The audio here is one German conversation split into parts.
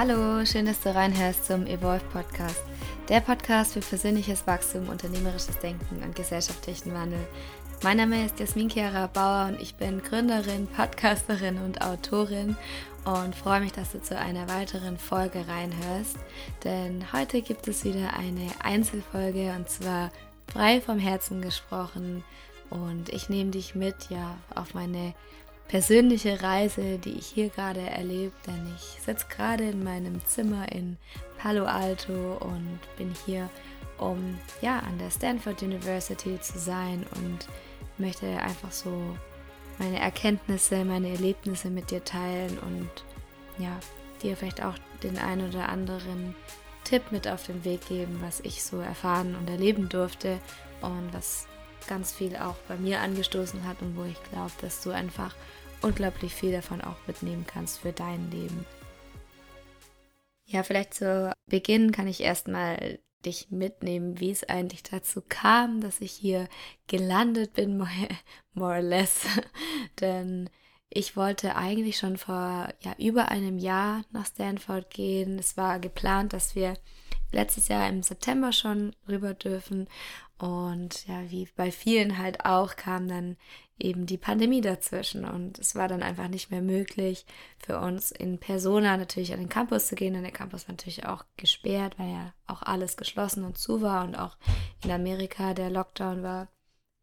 Hallo, schön, dass du reinhörst zum Evolve Podcast. Der Podcast für persönliches Wachstum, unternehmerisches Denken und gesellschaftlichen Wandel. Mein Name ist Jasmin Chiara Bauer und ich bin Gründerin, Podcasterin und Autorin und freue mich, dass du zu einer weiteren Folge reinhörst. Denn heute gibt es wieder eine Einzelfolge und zwar frei vom Herzen gesprochen. Und ich nehme dich mit ja auf meine persönliche Reise, die ich hier gerade erlebe, denn ich sitze gerade in meinem Zimmer in Palo Alto und bin hier, um ja an der Stanford University zu sein und möchte einfach so meine Erkenntnisse, meine Erlebnisse mit dir teilen und ja, dir vielleicht auch den ein oder anderen Tipp mit auf den Weg geben, was ich so erfahren und erleben durfte und was ganz viel auch bei mir angestoßen hat und wo ich glaube, dass du einfach unglaublich viel davon auch mitnehmen kannst für dein Leben. Ja, vielleicht zu Beginn kann ich erstmal dich mitnehmen, wie es eigentlich dazu kam, dass ich hier gelandet bin, more, or less. Denn ich wollte eigentlich schon vor ja, über einem Jahr nach Stanford gehen. Es war geplant, dass wir letztes Jahr im September schon rüber dürfen. Und ja, wie bei vielen halt auch, kam dann eben die Pandemie dazwischen. Und es war dann einfach nicht mehr möglich für uns in Persona natürlich an den Campus zu gehen. Und der Campus war natürlich auch gesperrt, weil ja auch alles geschlossen und zu war und auch in Amerika der Lockdown war.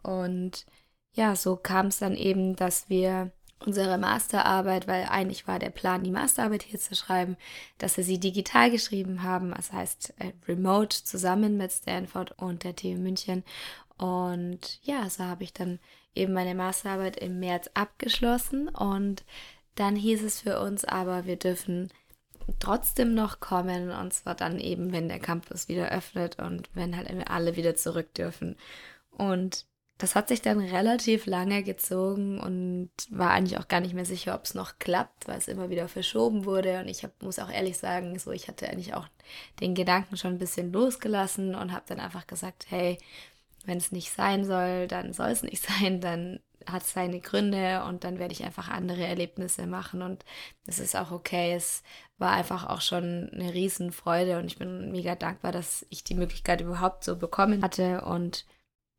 Und ja, so kam es dann eben, dass wir unsere Masterarbeit, weil eigentlich war der Plan, die Masterarbeit hier zu schreiben, dass wir sie digital geschrieben haben, das heißt äh, remote zusammen mit Stanford und der TU München. Und ja, so habe ich dann eben meine Masterarbeit im März abgeschlossen und dann hieß es für uns aber, wir dürfen trotzdem noch kommen und zwar dann eben, wenn der Campus wieder öffnet und wenn halt alle wieder zurück dürfen. Und das hat sich dann relativ lange gezogen und war eigentlich auch gar nicht mehr sicher, ob es noch klappt, weil es immer wieder verschoben wurde. Und ich hab, muss auch ehrlich sagen, so ich hatte eigentlich auch den Gedanken schon ein bisschen losgelassen und habe dann einfach gesagt, hey, wenn es nicht sein soll, dann soll es nicht sein, dann hat es seine Gründe und dann werde ich einfach andere Erlebnisse machen und es ist auch okay. Es war einfach auch schon eine Riesenfreude und ich bin mega dankbar, dass ich die Möglichkeit überhaupt so bekommen hatte und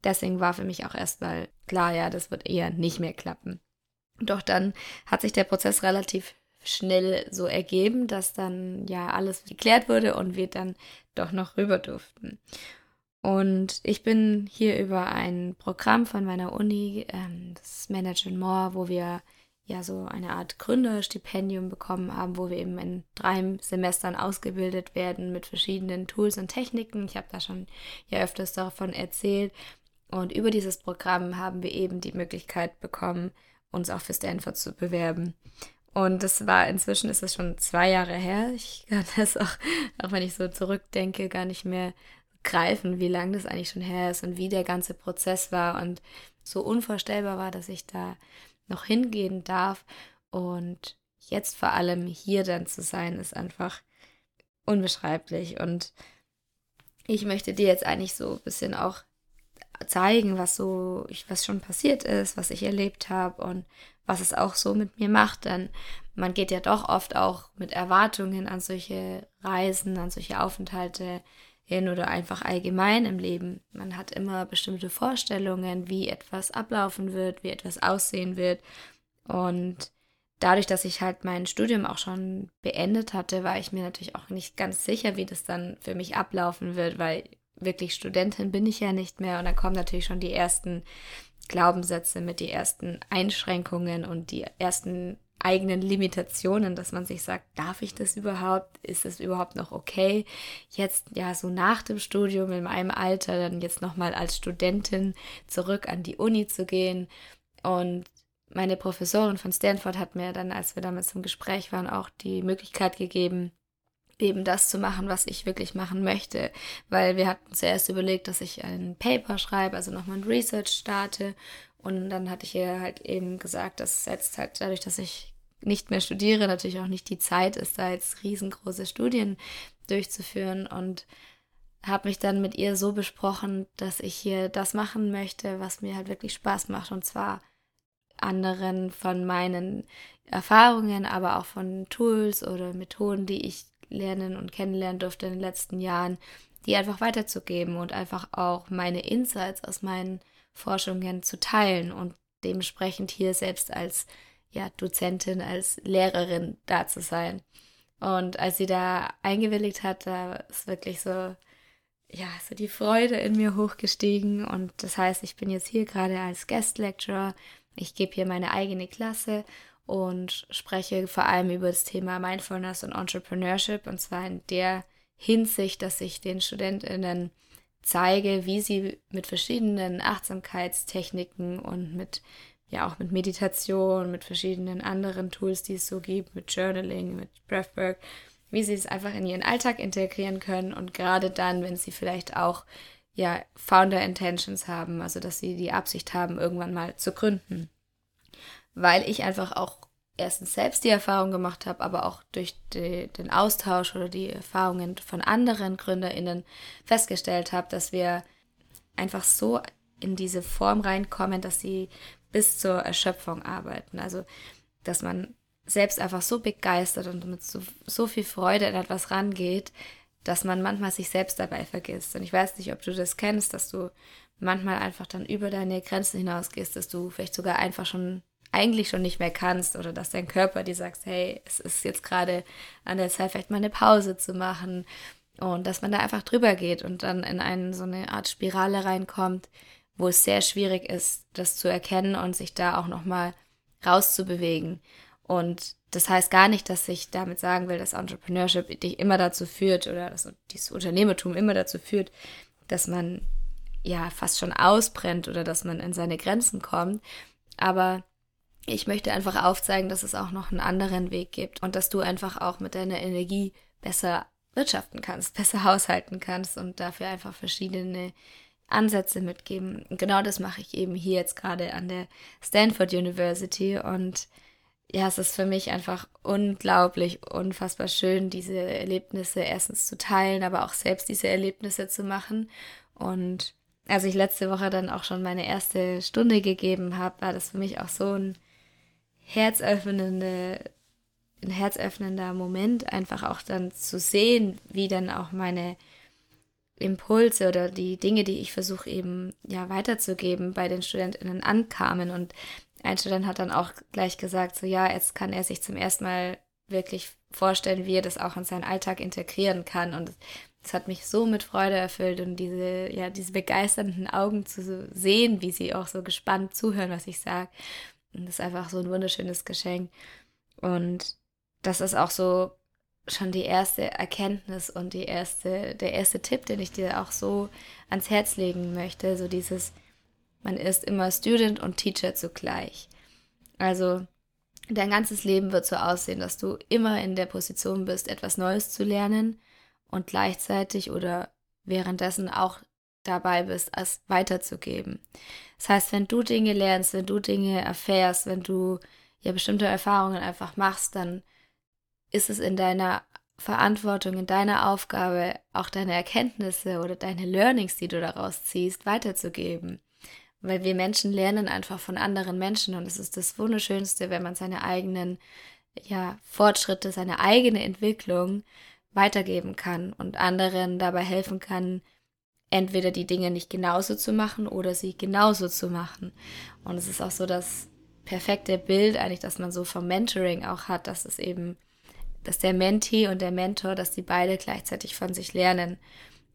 Deswegen war für mich auch erstmal klar, ja, das wird eher nicht mehr klappen. Doch dann hat sich der Prozess relativ schnell so ergeben, dass dann ja alles geklärt wurde und wir dann doch noch rüber durften. Und ich bin hier über ein Programm von meiner Uni, ähm, das Management More, wo wir ja so eine Art Gründerstipendium bekommen haben, wo wir eben in drei Semestern ausgebildet werden mit verschiedenen Tools und Techniken. Ich habe da schon ja öfters davon erzählt. Und über dieses Programm haben wir eben die Möglichkeit bekommen, uns auch für Stanford zu bewerben. Und das war inzwischen ist es schon zwei Jahre her. Ich kann das auch, auch wenn ich so zurückdenke, gar nicht mehr greifen, wie lange das eigentlich schon her ist und wie der ganze Prozess war und so unvorstellbar war, dass ich da noch hingehen darf. Und jetzt vor allem hier dann zu sein, ist einfach unbeschreiblich. Und ich möchte dir jetzt eigentlich so ein bisschen auch zeigen, was so, was schon passiert ist, was ich erlebt habe und was es auch so mit mir macht. Denn man geht ja doch oft auch mit Erwartungen an solche Reisen, an solche Aufenthalte hin oder einfach allgemein im Leben. Man hat immer bestimmte Vorstellungen, wie etwas ablaufen wird, wie etwas aussehen wird. Und dadurch, dass ich halt mein Studium auch schon beendet hatte, war ich mir natürlich auch nicht ganz sicher, wie das dann für mich ablaufen wird, weil wirklich Studentin bin ich ja nicht mehr. Und dann kommen natürlich schon die ersten Glaubenssätze mit die ersten Einschränkungen und die ersten eigenen Limitationen, dass man sich sagt, darf ich das überhaupt? Ist das überhaupt noch okay? Jetzt ja so nach dem Studium in meinem Alter dann jetzt nochmal als Studentin zurück an die Uni zu gehen. Und meine Professorin von Stanford hat mir dann, als wir damals im Gespräch waren, auch die Möglichkeit gegeben, eben das zu machen, was ich wirklich machen möchte. Weil wir hatten zuerst überlegt, dass ich ein Paper schreibe, also nochmal ein Research starte. Und dann hatte ich ihr halt eben gesagt, dass jetzt halt dadurch, dass ich nicht mehr studiere, natürlich auch nicht die Zeit ist, da jetzt riesengroße Studien durchzuführen. Und habe mich dann mit ihr so besprochen, dass ich hier das machen möchte, was mir halt wirklich Spaß macht. Und zwar anderen von meinen Erfahrungen, aber auch von Tools oder Methoden, die ich lernen und kennenlernen durfte in den letzten Jahren, die einfach weiterzugeben und einfach auch meine Insights aus meinen Forschungen zu teilen und dementsprechend hier selbst als ja, Dozentin, als Lehrerin da zu sein. Und als sie da eingewilligt hat, da ist wirklich so, ja, so die Freude in mir hochgestiegen. Und das heißt, ich bin jetzt hier gerade als Guest Lecturer. Ich gebe hier meine eigene Klasse und spreche vor allem über das Thema Mindfulness und Entrepreneurship. Und zwar in der Hinsicht, dass ich den StudentInnen zeige, wie sie mit verschiedenen Achtsamkeitstechniken und mit ja auch mit Meditation, mit verschiedenen anderen Tools, die es so gibt, mit Journaling, mit Breathwork, wie sie es einfach in ihren Alltag integrieren können und gerade dann, wenn sie vielleicht auch ja Founder Intentions haben, also dass sie die Absicht haben, irgendwann mal zu gründen. Weil ich einfach auch erstens selbst die Erfahrung gemacht habe, aber auch durch die, den Austausch oder die Erfahrungen von anderen GründerInnen festgestellt habe, dass wir einfach so in diese Form reinkommen, dass sie bis zur Erschöpfung arbeiten. Also, dass man selbst einfach so begeistert und mit so, so viel Freude an etwas rangeht, dass man manchmal sich selbst dabei vergisst. Und ich weiß nicht, ob du das kennst, dass du manchmal einfach dann über deine Grenzen hinausgehst, dass du vielleicht sogar einfach schon eigentlich schon nicht mehr kannst oder dass dein Körper dir sagt, hey, es ist jetzt gerade an der Zeit, vielleicht mal eine Pause zu machen und dass man da einfach drüber geht und dann in eine, so eine Art Spirale reinkommt, wo es sehr schwierig ist, das zu erkennen und sich da auch nochmal rauszubewegen. Und das heißt gar nicht, dass ich damit sagen will, dass Entrepreneurship dich immer dazu führt oder dass dieses Unternehmertum immer dazu führt, dass man ja fast schon ausbrennt oder dass man in seine Grenzen kommt. Aber ich möchte einfach aufzeigen, dass es auch noch einen anderen Weg gibt und dass du einfach auch mit deiner Energie besser wirtschaften kannst, besser haushalten kannst und dafür einfach verschiedene Ansätze mitgeben. Genau das mache ich eben hier jetzt gerade an der Stanford University und ja, es ist für mich einfach unglaublich, unfassbar schön, diese Erlebnisse erstens zu teilen, aber auch selbst diese Erlebnisse zu machen. Und als ich letzte Woche dann auch schon meine erste Stunde gegeben habe, war das für mich auch so ein herzöffnende, ein herzöffnender Moment, einfach auch dann zu sehen, wie dann auch meine Impulse oder die Dinge, die ich versuche eben ja weiterzugeben, bei den StudentInnen ankamen. Und ein Student hat dann auch gleich gesagt, so ja, jetzt kann er sich zum ersten Mal wirklich vorstellen, wie er das auch in seinen Alltag integrieren kann. Und es hat mich so mit Freude erfüllt und diese, ja, diese begeisternden Augen zu sehen, wie sie auch so gespannt zuhören, was ich sage. Und das ist einfach so ein wunderschönes Geschenk. Und das ist auch so schon die erste Erkenntnis und die erste, der erste Tipp, den ich dir auch so ans Herz legen möchte. So dieses, man ist immer Student und Teacher zugleich. Also dein ganzes Leben wird so aussehen, dass du immer in der Position bist, etwas Neues zu lernen und gleichzeitig oder währenddessen auch dabei bist, es weiterzugeben. Das heißt, wenn du Dinge lernst, wenn du Dinge erfährst, wenn du ja bestimmte Erfahrungen einfach machst, dann ist es in deiner Verantwortung, in deiner Aufgabe, auch deine Erkenntnisse oder deine Learnings, die du daraus ziehst, weiterzugeben. Weil wir Menschen lernen einfach von anderen Menschen und es ist das Wunderschönste, wenn man seine eigenen ja, Fortschritte, seine eigene Entwicklung weitergeben kann und anderen dabei helfen kann, entweder die Dinge nicht genauso zu machen oder sie genauso zu machen. Und es ist auch so das perfekte Bild eigentlich, dass man so vom Mentoring auch hat, dass es eben, dass der Mentee und der Mentor, dass die beide gleichzeitig von sich lernen.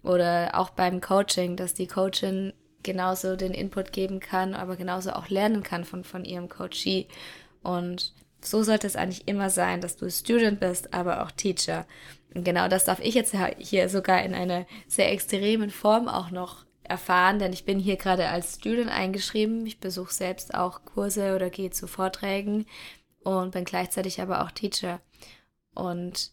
Oder auch beim Coaching, dass die Coachin genauso den Input geben kann, aber genauso auch lernen kann von, von ihrem Coachee. Und so sollte es eigentlich immer sein, dass du Student bist, aber auch Teacher. Genau das darf ich jetzt hier sogar in einer sehr extremen Form auch noch erfahren, denn ich bin hier gerade als Student eingeschrieben. Ich besuche selbst auch Kurse oder gehe zu Vorträgen und bin gleichzeitig aber auch Teacher. Und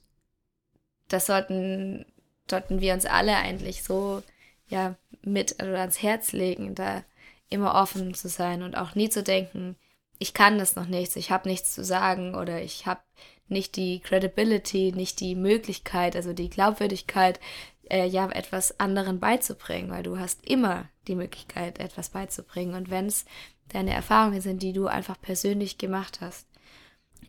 das sollten, sollten wir uns alle eigentlich so ja mit oder ans Herz legen, da immer offen zu sein und auch nie zu denken, ich kann das noch nichts, ich habe nichts zu sagen oder ich habe nicht die Credibility, nicht die Möglichkeit, also die Glaubwürdigkeit, äh, ja, etwas anderen beizubringen, weil du hast immer die Möglichkeit, etwas beizubringen. Und wenn es deine Erfahrungen sind, die du einfach persönlich gemacht hast.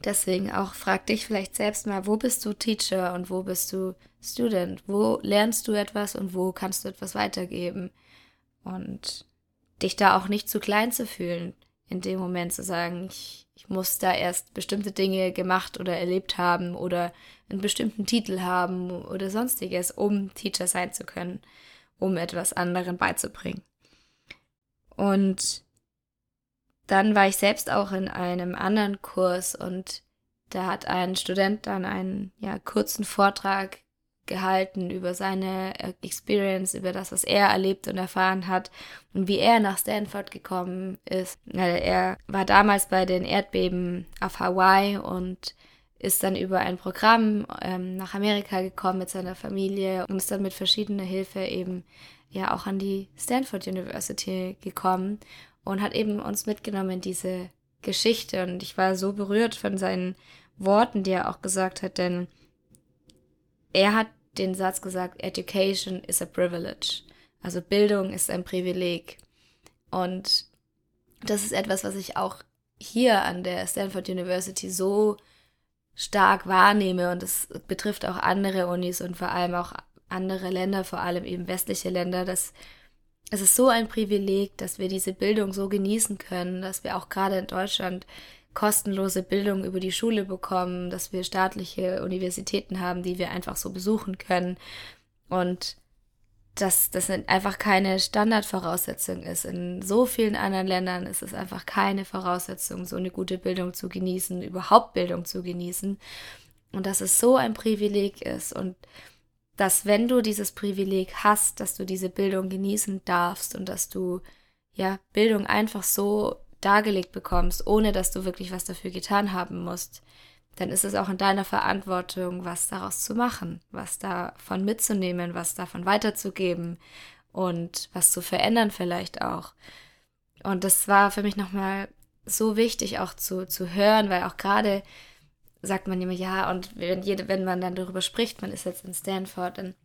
Deswegen auch frag dich vielleicht selbst mal, wo bist du Teacher und wo bist du Student? Wo lernst du etwas und wo kannst du etwas weitergeben? Und dich da auch nicht zu klein zu fühlen, in dem Moment zu sagen, ich, ich muss da erst bestimmte Dinge gemacht oder erlebt haben oder einen bestimmten Titel haben oder sonstiges, um Teacher sein zu können, um etwas anderen beizubringen. Und dann war ich selbst auch in einem anderen Kurs und da hat ein Student dann einen ja, kurzen Vortrag gehalten über seine äh, Experience, über das, was er erlebt und erfahren hat und wie er nach Stanford gekommen ist. Er war damals bei den Erdbeben auf Hawaii und ist dann über ein Programm ähm, nach Amerika gekommen mit seiner Familie und ist dann mit verschiedener Hilfe eben ja auch an die Stanford University gekommen und hat eben uns mitgenommen in diese Geschichte. Und ich war so berührt von seinen Worten, die er auch gesagt hat, denn er hat den Satz gesagt, Education is a privilege. Also Bildung ist ein Privileg. Und das ist etwas, was ich auch hier an der Stanford University so stark wahrnehme und es betrifft auch andere Unis und vor allem auch andere Länder, vor allem eben westliche Länder, dass es ist so ein Privileg, dass wir diese Bildung so genießen können, dass wir auch gerade in Deutschland kostenlose Bildung über die Schule bekommen, dass wir staatliche Universitäten haben, die wir einfach so besuchen können. Und dass das einfach keine Standardvoraussetzung ist. In so vielen anderen Ländern ist es einfach keine Voraussetzung, so eine gute Bildung zu genießen, überhaupt Bildung zu genießen. Und dass es so ein Privileg ist und dass wenn du dieses Privileg hast, dass du diese Bildung genießen darfst und dass du ja Bildung einfach so dargelegt bekommst, ohne dass du wirklich was dafür getan haben musst, dann ist es auch in deiner Verantwortung, was daraus zu machen, was davon mitzunehmen, was davon weiterzugeben und was zu verändern vielleicht auch. Und das war für mich nochmal so wichtig auch zu, zu hören, weil auch gerade sagt man immer, ja, und wenn, jede, wenn man dann darüber spricht, man ist jetzt in Stanford, dann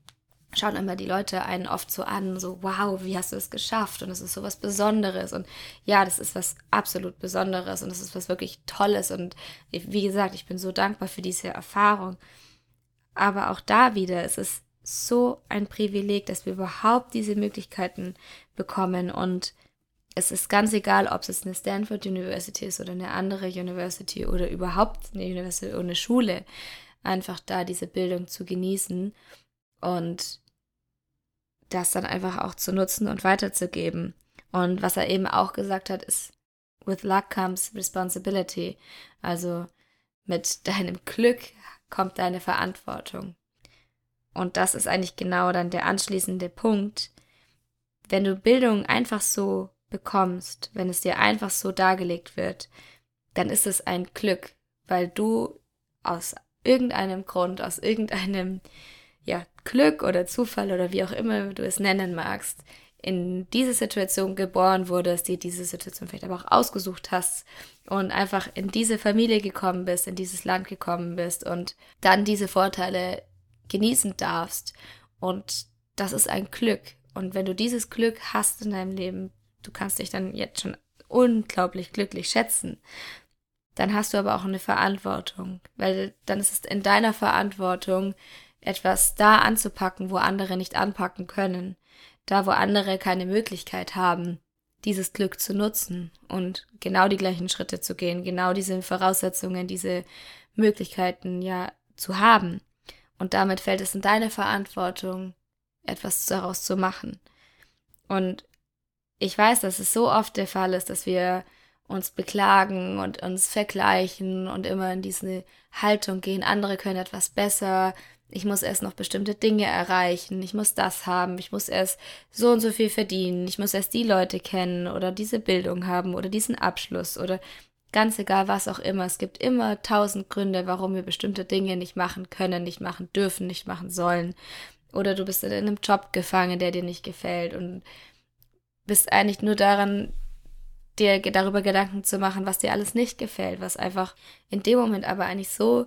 schauen immer die Leute einen oft so an, so, wow, wie hast du es geschafft? Und es ist so was Besonderes. Und ja, das ist was absolut Besonderes und es ist was wirklich Tolles. Und wie gesagt, ich bin so dankbar für diese Erfahrung. Aber auch da wieder, es ist so ein Privileg, dass wir überhaupt diese Möglichkeiten bekommen und es ist ganz egal, ob es eine Stanford University ist oder eine andere University oder überhaupt eine University oder eine Schule, einfach da diese Bildung zu genießen und das dann einfach auch zu nutzen und weiterzugeben. Und was er eben auch gesagt hat, ist, with luck comes responsibility. Also mit deinem Glück kommt deine Verantwortung. Und das ist eigentlich genau dann der anschließende Punkt. Wenn du Bildung einfach so bekommst, wenn es dir einfach so dargelegt wird, dann ist es ein Glück, weil du aus irgendeinem Grund, aus irgendeinem ja, Glück oder Zufall oder wie auch immer du es nennen magst, in diese Situation geboren wurdest, dir diese Situation vielleicht aber auch ausgesucht hast und einfach in diese Familie gekommen bist, in dieses Land gekommen bist und dann diese Vorteile genießen darfst. Und das ist ein Glück. Und wenn du dieses Glück hast in deinem Leben, du kannst dich dann jetzt schon unglaublich glücklich schätzen. Dann hast du aber auch eine Verantwortung, weil dann ist es in deiner Verantwortung, etwas da anzupacken, wo andere nicht anpacken können, da wo andere keine Möglichkeit haben, dieses Glück zu nutzen und genau die gleichen Schritte zu gehen, genau diese Voraussetzungen, diese Möglichkeiten ja zu haben. Und damit fällt es in deine Verantwortung, etwas daraus zu machen. Und ich weiß, dass es so oft der Fall ist, dass wir uns beklagen und uns vergleichen und immer in diese Haltung gehen, andere können etwas besser, ich muss erst noch bestimmte Dinge erreichen, ich muss das haben, ich muss erst so und so viel verdienen, ich muss erst die Leute kennen oder diese Bildung haben oder diesen Abschluss oder ganz egal was auch immer. Es gibt immer tausend Gründe, warum wir bestimmte Dinge nicht machen können, nicht machen dürfen, nicht machen sollen. Oder du bist in einem Job gefangen, der dir nicht gefällt und bist eigentlich nur daran, dir darüber Gedanken zu machen, was dir alles nicht gefällt, was einfach in dem Moment aber eigentlich so,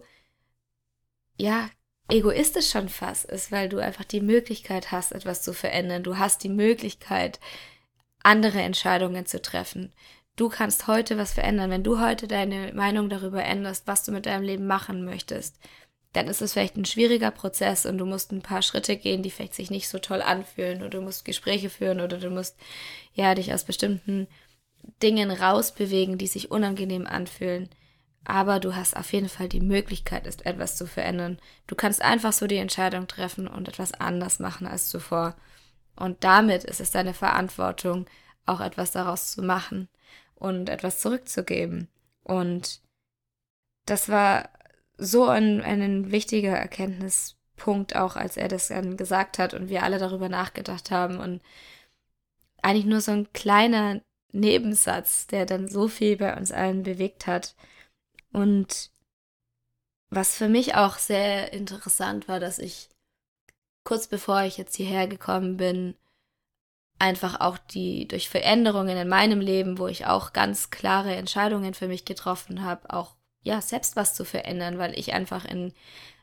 ja, egoistisch schon fast ist, weil du einfach die Möglichkeit hast, etwas zu verändern. Du hast die Möglichkeit, andere Entscheidungen zu treffen. du kannst heute was verändern. Wenn du heute deine Meinung darüber änderst, was du mit deinem Leben machen möchtest, dann ist es vielleicht ein schwieriger Prozess und du musst ein paar Schritte gehen, die vielleicht sich nicht so toll anfühlen oder du musst Gespräche führen oder du musst ja dich aus bestimmten Dingen rausbewegen, die sich unangenehm anfühlen. Aber du hast auf jeden Fall die Möglichkeit, etwas zu verändern. Du kannst einfach so die Entscheidung treffen und etwas anders machen als zuvor. Und damit ist es deine Verantwortung, auch etwas daraus zu machen und etwas zurückzugeben. Und das war so ein, ein wichtiger Erkenntnispunkt auch, als er das dann gesagt hat und wir alle darüber nachgedacht haben und eigentlich nur so ein kleiner Nebensatz, der dann so viel bei uns allen bewegt hat. Und was für mich auch sehr interessant war, dass ich kurz bevor ich jetzt hierher gekommen bin, einfach auch die durch Veränderungen in meinem Leben, wo ich auch ganz klare Entscheidungen für mich getroffen habe, auch ja selbst was zu verändern, weil ich einfach in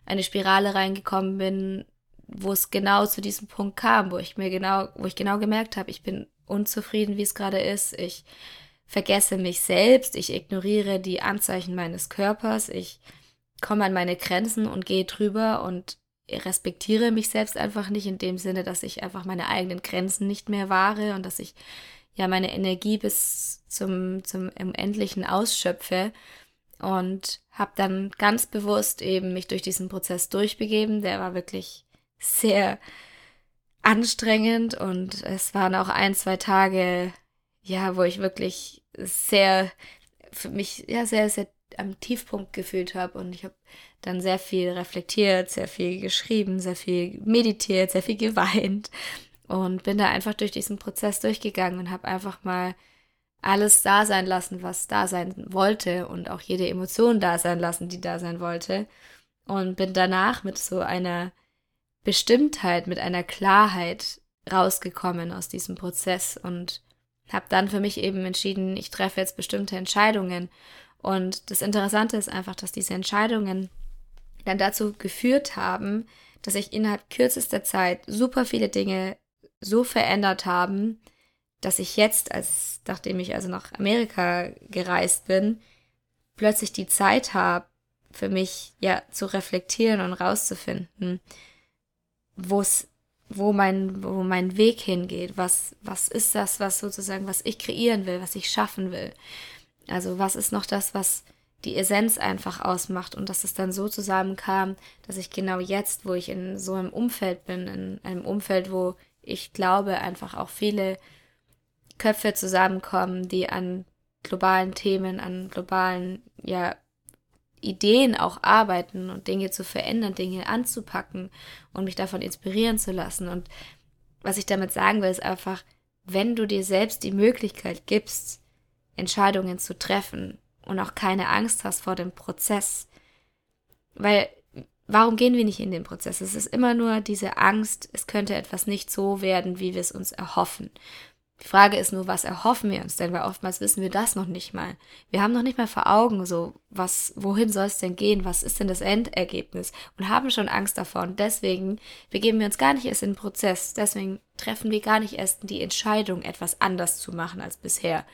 eine Spirale reingekommen bin, wo es genau zu diesem Punkt kam, wo ich mir genau, wo ich genau gemerkt habe, ich bin unzufrieden, wie es gerade ist, ich vergesse mich selbst, ich ignoriere die Anzeichen meines Körpers, ich komme an meine Grenzen und gehe drüber und respektiere mich selbst einfach nicht in dem Sinne, dass ich einfach meine eigenen Grenzen nicht mehr wahre und dass ich ja meine Energie bis zum, zum Unendlichen ausschöpfe und habe dann ganz bewusst eben mich durch diesen Prozess durchbegeben. Der war wirklich sehr anstrengend und es waren auch ein, zwei Tage, ja, wo ich wirklich sehr für mich ja sehr, sehr am Tiefpunkt gefühlt habe und ich habe dann sehr viel reflektiert, sehr viel geschrieben, sehr viel meditiert, sehr viel geweint und bin da einfach durch diesen Prozess durchgegangen und habe einfach mal alles da sein lassen, was da sein wollte und auch jede Emotion da sein lassen, die da sein wollte. Und bin danach mit so einer Bestimmtheit, mit einer Klarheit rausgekommen aus diesem Prozess und habe dann für mich eben entschieden, ich treffe jetzt bestimmte Entscheidungen. Und das Interessante ist einfach, dass diese Entscheidungen dann dazu geführt haben, dass sich innerhalb kürzester Zeit super viele Dinge so verändert haben, dass ich jetzt, als nachdem ich also nach Amerika gereist bin, plötzlich die Zeit habe, für mich ja zu reflektieren und rauszufinden, wo es, wo mein, wo mein Weg hingeht, was, was ist das, was sozusagen, was ich kreieren will, was ich schaffen will. Also was ist noch das, was die Essenz einfach ausmacht und dass es dann so zusammenkam, dass ich genau jetzt, wo ich in so einem Umfeld bin, in einem Umfeld, wo ich glaube, einfach auch viele Köpfe zusammenkommen, die an globalen Themen, an globalen, ja, Ideen auch arbeiten und Dinge zu verändern, Dinge anzupacken und mich davon inspirieren zu lassen. Und was ich damit sagen will, ist einfach, wenn du dir selbst die Möglichkeit gibst, Entscheidungen zu treffen und auch keine Angst hast vor dem Prozess. Weil, warum gehen wir nicht in den Prozess? Es ist immer nur diese Angst, es könnte etwas nicht so werden, wie wir es uns erhoffen. Die Frage ist nur, was erhoffen wir uns denn? Weil oftmals wissen wir das noch nicht mal. Wir haben noch nicht mal vor Augen, so, was, wohin soll es denn gehen? Was ist denn das Endergebnis? Und haben schon Angst davor. Und deswegen begeben wir uns gar nicht erst in den Prozess. Deswegen treffen wir gar nicht erst die Entscheidung, etwas anders zu machen als bisher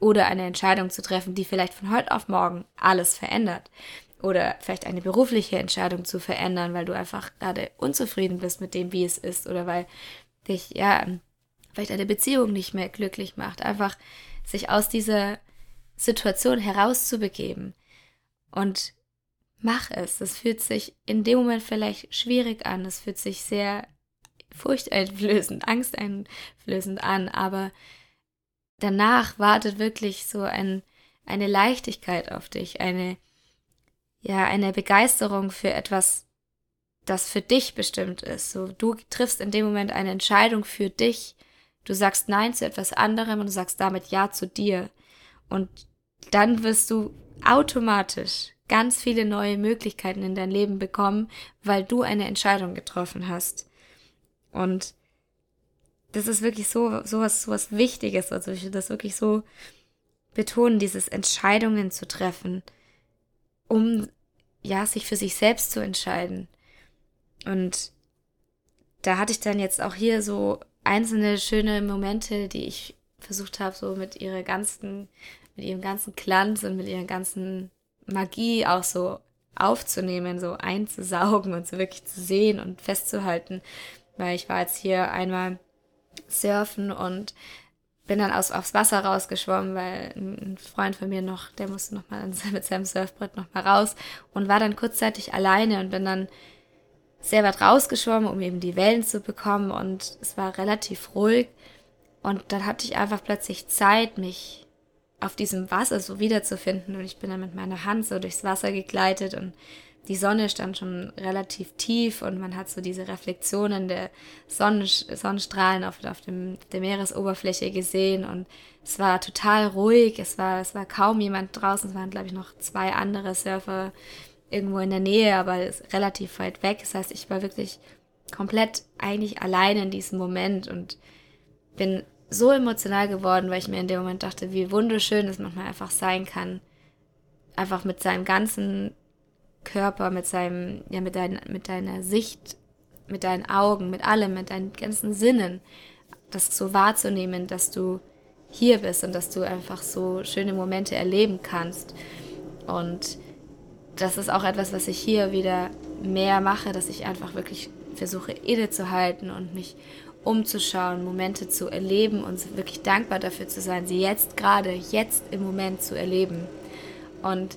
oder eine Entscheidung zu treffen, die vielleicht von heute auf morgen alles verändert. Oder vielleicht eine berufliche Entscheidung zu verändern, weil du einfach gerade unzufrieden bist mit dem, wie es ist. Oder weil dich, ja, vielleicht eine Beziehung nicht mehr glücklich macht. Einfach sich aus dieser Situation herauszubegeben. Und mach es. Es fühlt sich in dem Moment vielleicht schwierig an. Es fühlt sich sehr furchteinflößend, angsteinflößend an. Aber danach wartet wirklich so ein, eine Leichtigkeit auf dich, eine, ja, eine Begeisterung für etwas, das für dich bestimmt ist. So, du triffst in dem Moment eine Entscheidung für dich. Du sagst Nein zu etwas anderem und du sagst damit Ja zu dir. Und dann wirst du automatisch ganz viele neue Möglichkeiten in dein Leben bekommen, weil du eine Entscheidung getroffen hast. Und das ist wirklich so, so was, so was Wichtiges. Also ich will das wirklich so betonen, dieses Entscheidungen zu treffen, um ja, sich für sich selbst zu entscheiden. Und da hatte ich dann jetzt auch hier so einzelne schöne Momente, die ich versucht habe, so mit ihrer ganzen mit ihrem ganzen Glanz und mit ihrer ganzen Magie auch so aufzunehmen, so einzusaugen und so wirklich zu sehen und festzuhalten. Weil ich war jetzt hier einmal surfen und bin dann aus, aufs Wasser rausgeschwommen, weil ein Freund von mir noch, der musste noch mal mit seinem Surfbrett noch mal raus und war dann kurzzeitig alleine und bin dann sehr weit rausgeschwommen, um eben die Wellen zu bekommen und es war relativ ruhig. Und dann hatte ich einfach plötzlich Zeit, mich auf diesem Wasser so wiederzufinden. Und ich bin dann mit meiner Hand so durchs Wasser gegleitet und die Sonne stand schon relativ tief und man hat so diese Reflexionen der Sonnen Sonnenstrahlen auf, auf dem, der Meeresoberfläche gesehen. Und es war total ruhig, es war, es war kaum jemand draußen, es waren glaube ich noch zwei andere Surfer irgendwo in der Nähe, aber relativ weit weg. Das heißt, ich war wirklich komplett eigentlich allein in diesem Moment und bin so emotional geworden, weil ich mir in dem Moment dachte, wie wunderschön es manchmal einfach sein kann, einfach mit seinem ganzen Körper, mit seinem, ja, mit, dein, mit deiner Sicht, mit deinen Augen, mit allem, mit deinen ganzen Sinnen, das so wahrzunehmen, dass du hier bist und dass du einfach so schöne Momente erleben kannst. Und das ist auch etwas, was ich hier wieder mehr mache, dass ich einfach wirklich versuche, innezuhalten und mich umzuschauen, Momente zu erleben und wirklich dankbar dafür zu sein, sie jetzt gerade, jetzt im Moment zu erleben. Und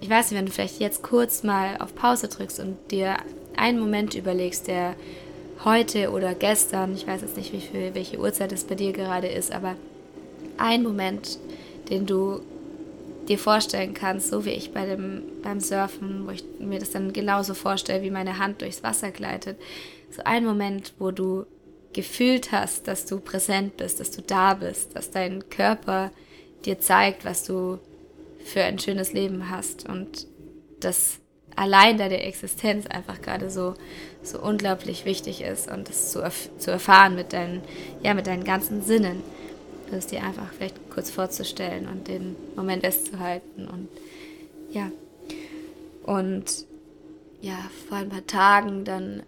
ich weiß nicht, wenn du vielleicht jetzt kurz mal auf Pause drückst und dir einen Moment überlegst, der heute oder gestern, ich weiß jetzt nicht, wie viel, welche Uhrzeit es bei dir gerade ist, aber ein Moment, den du dir vorstellen kannst, so wie ich bei dem, beim Surfen, wo ich mir das dann genauso vorstelle, wie meine Hand durchs Wasser gleitet. So ein Moment, wo du gefühlt hast, dass du präsent bist, dass du da bist, dass dein Körper dir zeigt, was du für ein schönes Leben hast und dass allein deine Existenz einfach gerade so, so unglaublich wichtig ist und das zu, erf zu erfahren mit deinen, ja, mit deinen ganzen Sinnen. Das dir einfach vielleicht kurz vorzustellen und den Moment festzuhalten und ja. Und ja, vor ein paar Tagen dann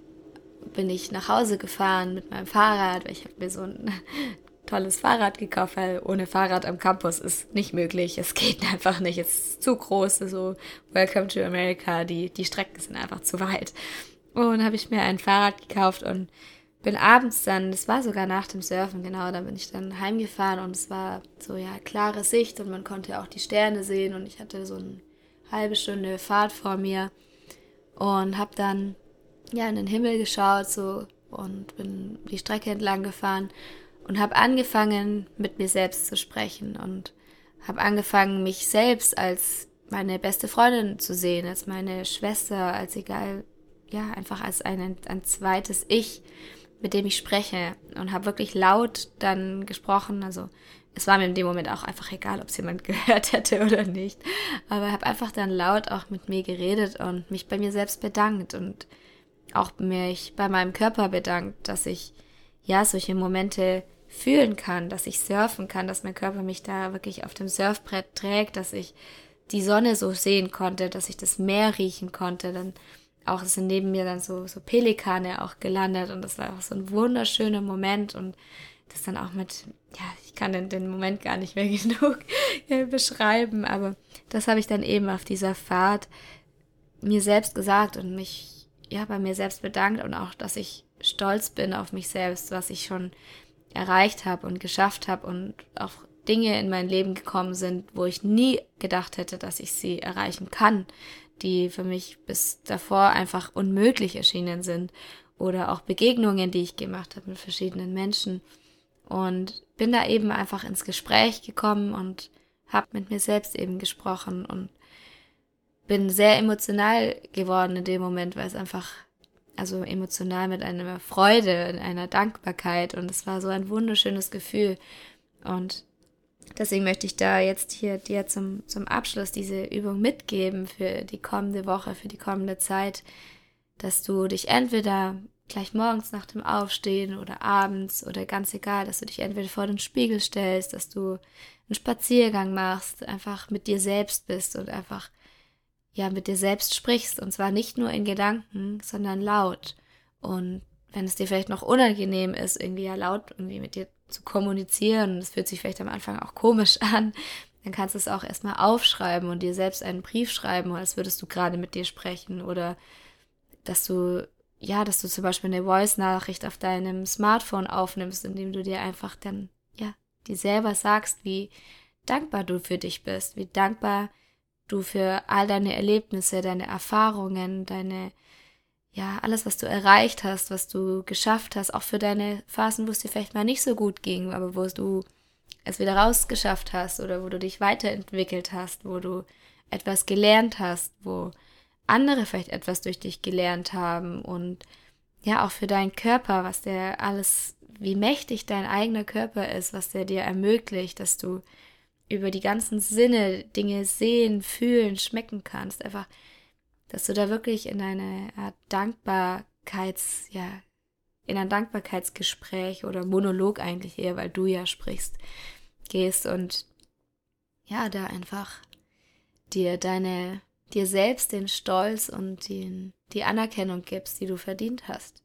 bin ich nach Hause gefahren mit meinem Fahrrad, weil ich habe mir so ein tolles Fahrrad gekauft, weil ohne Fahrrad am Campus ist nicht möglich. Es geht einfach nicht. Es ist zu groß. So, Welcome to America. Die, die Strecken sind einfach zu weit. Und habe ich mir ein Fahrrad gekauft und bin abends dann, das war sogar nach dem Surfen, genau, da bin ich dann heimgefahren und es war so, ja, klare Sicht und man konnte auch die Sterne sehen und ich hatte so eine halbe Stunde Fahrt vor mir und habe dann, ja, in den Himmel geschaut so und bin die Strecke entlang gefahren und habe angefangen, mit mir selbst zu sprechen und habe angefangen, mich selbst als meine beste Freundin zu sehen, als meine Schwester, als egal, ja, einfach als ein, ein zweites Ich, mit dem ich spreche und habe wirklich laut dann gesprochen. Also es war mir in dem Moment auch einfach egal, ob es jemand gehört hätte oder nicht. Aber habe einfach dann laut auch mit mir geredet und mich bei mir selbst bedankt und auch mich bei meinem Körper bedankt, dass ich ja solche Momente fühlen kann, dass ich surfen kann, dass mein Körper mich da wirklich auf dem Surfbrett trägt, dass ich die Sonne so sehen konnte, dass ich das Meer riechen konnte. Dann auch sind neben mir dann so, so Pelikane auch gelandet und das war auch so ein wunderschöner Moment und das dann auch mit, ja, ich kann den, den Moment gar nicht mehr genug beschreiben, aber das habe ich dann eben auf dieser Fahrt mir selbst gesagt und mich, ja, bei mir selbst bedankt und auch, dass ich stolz bin auf mich selbst, was ich schon erreicht habe und geschafft habe und auch Dinge in mein Leben gekommen sind, wo ich nie gedacht hätte, dass ich sie erreichen kann, die für mich bis davor einfach unmöglich erschienen sind. Oder auch Begegnungen, die ich gemacht habe mit verschiedenen Menschen. Und bin da eben einfach ins Gespräch gekommen und habe mit mir selbst eben gesprochen und bin sehr emotional geworden in dem Moment, weil es einfach also emotional mit einer Freude, einer Dankbarkeit. Und es war so ein wunderschönes Gefühl. Und deswegen möchte ich da jetzt hier dir zum, zum Abschluss diese Übung mitgeben für die kommende Woche, für die kommende Zeit, dass du dich entweder gleich morgens nach dem Aufstehen oder abends oder ganz egal, dass du dich entweder vor den Spiegel stellst, dass du einen Spaziergang machst, einfach mit dir selbst bist und einfach ja mit dir selbst sprichst und zwar nicht nur in Gedanken, sondern laut. Und wenn es dir vielleicht noch unangenehm ist, irgendwie ja laut irgendwie mit dir zu kommunizieren, das fühlt sich vielleicht am Anfang auch komisch an, dann kannst du es auch erstmal aufschreiben und dir selbst einen Brief schreiben, als würdest du gerade mit dir sprechen. Oder dass du, ja, dass du zum Beispiel eine Voice-Nachricht auf deinem Smartphone aufnimmst, indem du dir einfach dann, ja, dir selber sagst, wie dankbar du für dich bist, wie dankbar du für all deine Erlebnisse, deine Erfahrungen, deine, ja, alles, was du erreicht hast, was du geschafft hast, auch für deine Phasen, wo es dir vielleicht mal nicht so gut ging, aber wo du es wieder rausgeschafft hast oder wo du dich weiterentwickelt hast, wo du etwas gelernt hast, wo andere vielleicht etwas durch dich gelernt haben und ja, auch für deinen Körper, was der alles, wie mächtig dein eigener Körper ist, was der dir ermöglicht, dass du über die ganzen Sinne Dinge sehen, fühlen, schmecken kannst. Einfach, dass du da wirklich in eine Art Dankbarkeits, ja, in ein Dankbarkeitsgespräch oder Monolog eigentlich eher, weil du ja sprichst, gehst und ja, da einfach dir deine, dir selbst den Stolz und den, die Anerkennung gibst, die du verdient hast.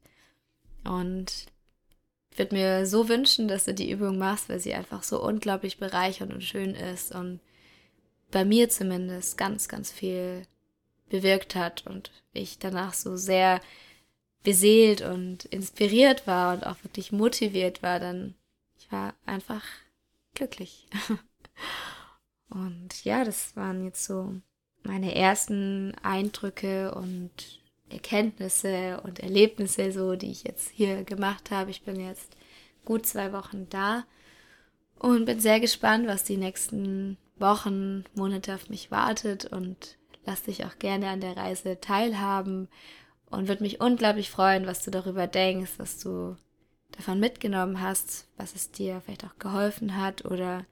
Und ich würde mir so wünschen, dass du die Übung machst, weil sie einfach so unglaublich bereichernd und schön ist und bei mir zumindest ganz, ganz viel bewirkt hat und ich danach so sehr beseelt und inspiriert war und auch wirklich motiviert war, dann ich war einfach glücklich. und ja, das waren jetzt so meine ersten Eindrücke und Erkenntnisse und Erlebnisse, so die ich jetzt hier gemacht habe. Ich bin jetzt gut zwei Wochen da und bin sehr gespannt, was die nächsten Wochen, Monate auf mich wartet und lass dich auch gerne an der Reise teilhaben und würde mich unglaublich freuen, was du darüber denkst, was du davon mitgenommen hast, was es dir vielleicht auch geholfen hat oder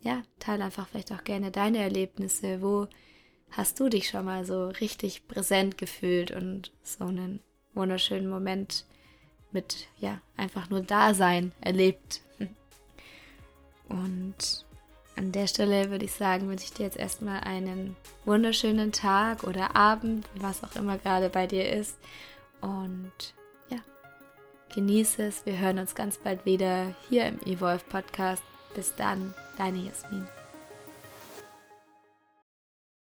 ja, teile einfach vielleicht auch gerne deine Erlebnisse, wo hast du dich schon mal so richtig präsent gefühlt und so einen wunderschönen Moment mit, ja, einfach nur Dasein erlebt. Und an der Stelle würde ich sagen, wünsche ich dir jetzt erstmal einen wunderschönen Tag oder Abend, was auch immer gerade bei dir ist. Und ja, genieße es. Wir hören uns ganz bald wieder hier im Evolve Podcast. Bis dann, deine Jasmin.